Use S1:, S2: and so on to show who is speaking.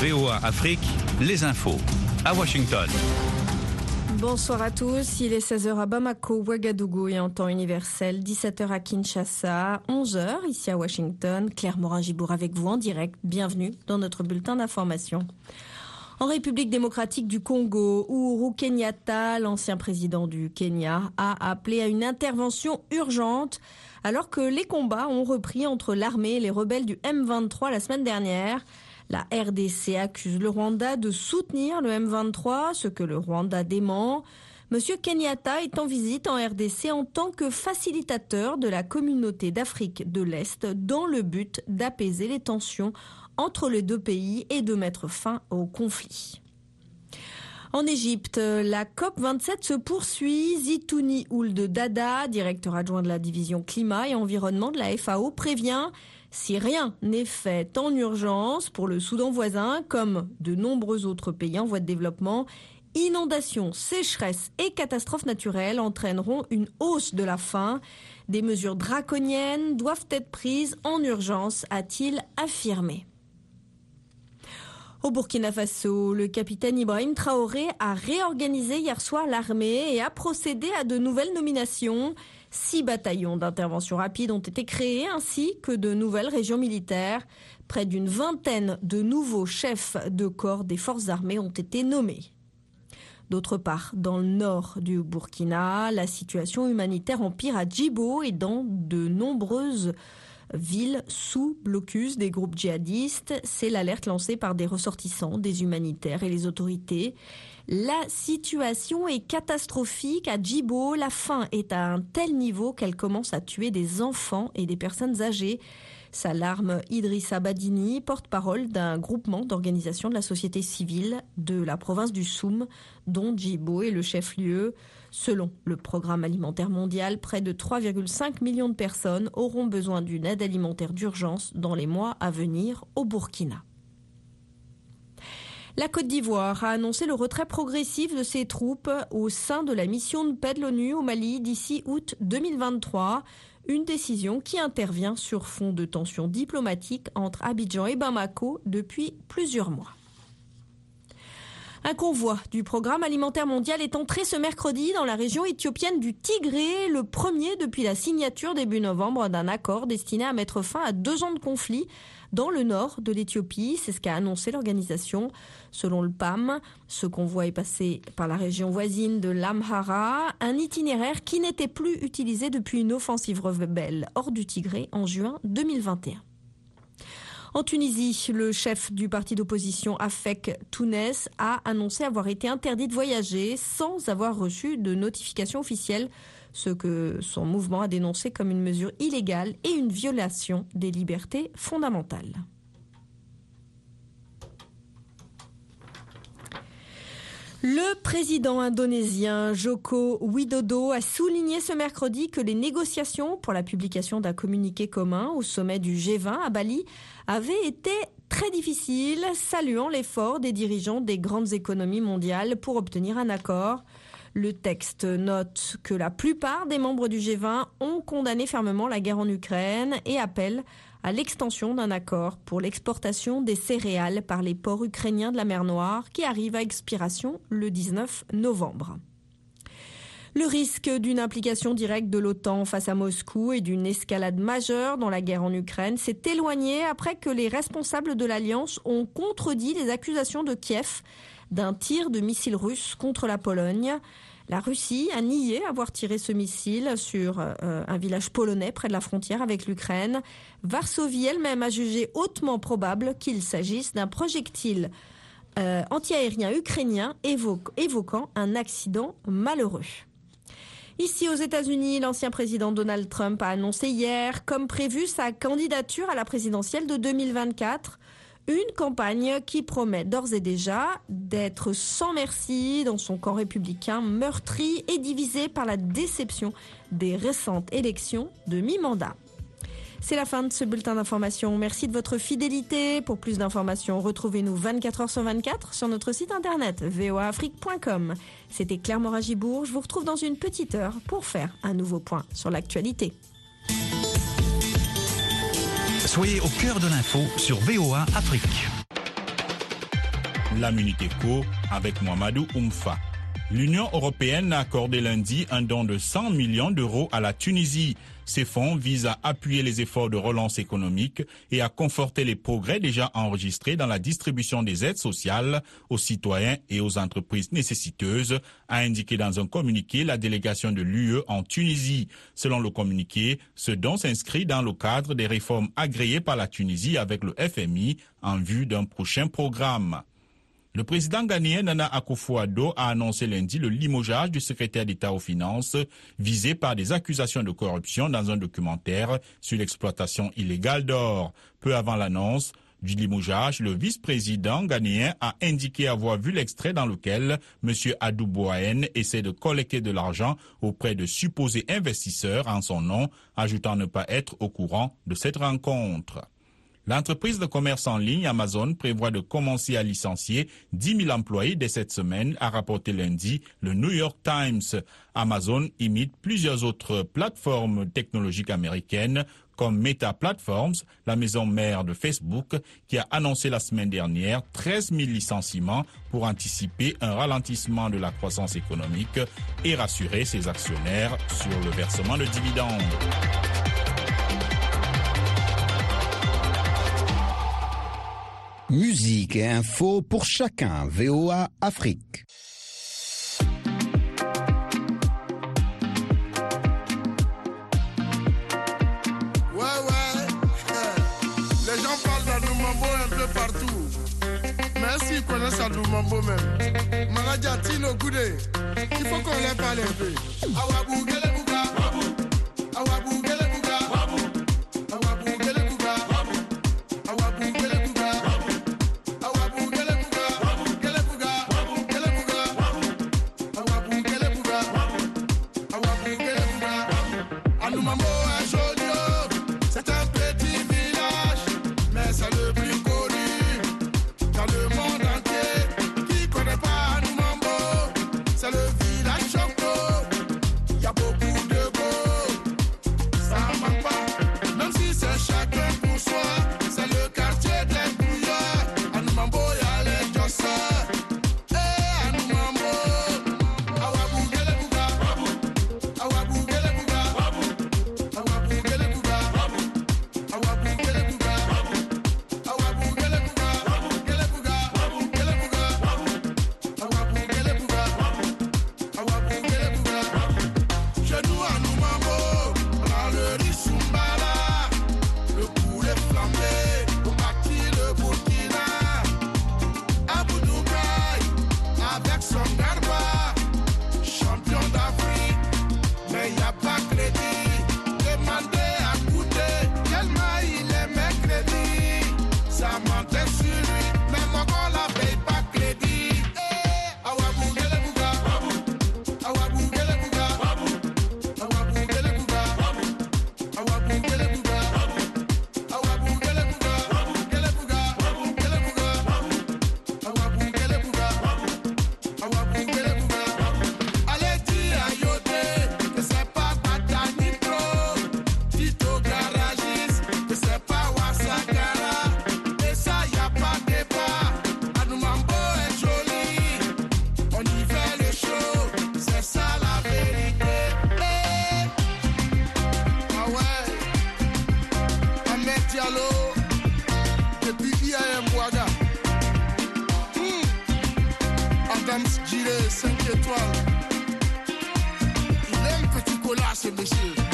S1: VOA Afrique, les infos. À Washington.
S2: Bonsoir à tous, il est 16h à Bamako, Ouagadougou et en temps universel, 17h à Kinshasa, 11h ici à Washington. Claire Morin-Gibourg avec vous en direct. Bienvenue dans notre bulletin d'information. En République démocratique du Congo, Uhuru Kenyatta, l'ancien président du Kenya, a appelé à une intervention urgente alors que les combats ont repris entre l'armée et les rebelles du M23 la semaine dernière. La RDC accuse le Rwanda de soutenir le M23, ce que le Rwanda dément. Monsieur Kenyatta est en visite en RDC en tant que facilitateur de la communauté d'Afrique de l'Est dans le but d'apaiser les tensions entre les deux pays et de mettre fin au conflit. En Égypte, la COP27 se poursuit. Zitouni Ould Dada, directeur adjoint de la division climat et environnement de la FAO, prévient si rien n'est fait en urgence pour le Soudan voisin, comme de nombreux autres pays en voie de développement, inondations, sécheresses et catastrophes naturelles entraîneront une hausse de la faim. Des mesures draconiennes doivent être prises en urgence, a-t-il affirmé. Au Burkina Faso, le capitaine Ibrahim Traoré a réorganisé hier soir l'armée et a procédé à de nouvelles nominations. Six bataillons d'intervention rapide ont été créés ainsi que de nouvelles régions militaires. Près d'une vingtaine de nouveaux chefs de corps des forces armées ont été nommés. D'autre part, dans le nord du Burkina, la situation humanitaire empire à Djibo et dans de nombreuses ville sous blocus des groupes djihadistes. C'est l'alerte lancée par des ressortissants, des humanitaires et les autorités. La situation est catastrophique à Djibo. La faim est à un tel niveau qu'elle commence à tuer des enfants et des personnes âgées. S'alarme Idrissa Badini, porte-parole d'un groupement d'organisations de la société civile de la province du Soum, dont Djibo est le chef-lieu. Selon le programme alimentaire mondial, près de 3,5 millions de personnes auront besoin d'une aide alimentaire d'urgence dans les mois à venir au Burkina. La Côte d'Ivoire a annoncé le retrait progressif de ses troupes au sein de la mission de paix de l'ONU au Mali d'ici août 2023, une décision qui intervient sur fond de tensions diplomatiques entre Abidjan et Bamako depuis plusieurs mois. Un convoi du programme alimentaire mondial est entré ce mercredi dans la région éthiopienne du Tigré, le premier depuis la signature début novembre d'un accord destiné à mettre fin à deux ans de conflit dans le nord de l'Éthiopie. C'est ce qu'a annoncé l'organisation. Selon le PAM, ce convoi est passé par la région voisine de l'Amhara, un itinéraire qui n'était plus utilisé depuis une offensive rebelle hors du Tigré en juin 2021. En Tunisie, le chef du parti d'opposition AFEC Tounes a annoncé avoir été interdit de voyager sans avoir reçu de notification officielle, ce que son mouvement a dénoncé comme une mesure illégale et une violation des libertés fondamentales. Le président indonésien Joko Widodo a souligné ce mercredi que les négociations pour la publication d'un communiqué commun au sommet du G20 à Bali avaient été très difficiles, saluant l'effort des dirigeants des grandes économies mondiales pour obtenir un accord. Le texte note que la plupart des membres du G20 ont condamné fermement la guerre en Ukraine et appellent à l'extension d'un accord pour l'exportation des céréales par les ports ukrainiens de la mer Noire qui arrive à expiration le 19 novembre. Le risque d'une implication directe de l'OTAN face à Moscou et d'une escalade majeure dans la guerre en Ukraine s'est éloigné après que les responsables de l'Alliance ont contredit les accusations de Kiev d'un tir de missiles russes contre la Pologne. La Russie a nié avoir tiré ce missile sur euh, un village polonais près de la frontière avec l'Ukraine. Varsovie elle-même a jugé hautement probable qu'il s'agisse d'un projectile euh, antiaérien ukrainien évoquant un accident malheureux. Ici aux États-Unis, l'ancien président Donald Trump a annoncé hier, comme prévu, sa candidature à la présidentielle de 2024. Une campagne qui promet d'ores et déjà d'être sans merci dans son camp républicain meurtri et divisé par la déception des récentes élections de mi-mandat. C'est la fin de ce bulletin d'information. Merci de votre fidélité. Pour plus d'informations, retrouvez-nous 24 h sur 24 sur notre site internet voaafrique.com. C'était Claire Moragibourg. Je vous retrouve dans une petite heure pour faire un nouveau point sur l'actualité.
S1: Soyez au cœur de l'info sur VOA Afrique.
S3: La Minute Éco avec Mohamedou Oumfa. L'Union européenne a accordé lundi un don de 100 millions d'euros à la Tunisie. Ces fonds visent à appuyer les efforts de relance économique et à conforter les progrès déjà enregistrés dans la distribution des aides sociales aux citoyens et aux entreprises nécessiteuses, a indiqué dans un communiqué la délégation de l'UE en Tunisie. Selon le communiqué, ce don s'inscrit dans le cadre des réformes agréées par la Tunisie avec le FMI en vue d'un prochain programme. Le président ghanéen Nana Akufo-Addo a annoncé lundi le limogeage du secrétaire d'État aux Finances visé par des accusations de corruption dans un documentaire sur l'exploitation illégale d'or. Peu avant l'annonce, du limogeage, le vice-président ghanéen a indiqué avoir vu l'extrait dans lequel M. Adou Boahen essaie de collecter de l'argent auprès de supposés investisseurs en son nom, ajoutant ne pas être au courant de cette rencontre. L'entreprise de commerce en ligne Amazon prévoit de commencer à licencier 10 000 employés dès cette semaine, a rapporté lundi le New York Times. Amazon imite plusieurs autres plateformes technologiques américaines comme Meta Platforms, la maison mère de Facebook, qui a annoncé la semaine dernière 13 000 licenciements pour anticiper un ralentissement de la croissance économique et rassurer ses actionnaires sur le versement de dividendes.
S4: Musique et info pour chacun. VOA Afrique.
S5: Ouais, ouais. Les gens parlent d'Anoumambo un peu partout. Mais s'ils connaissent Anoumambo même. Maradja Tino Goudé. Il faut qu'on leur parle un peu. Giré, 5 étoiles. Il que tu collas ce monsieur.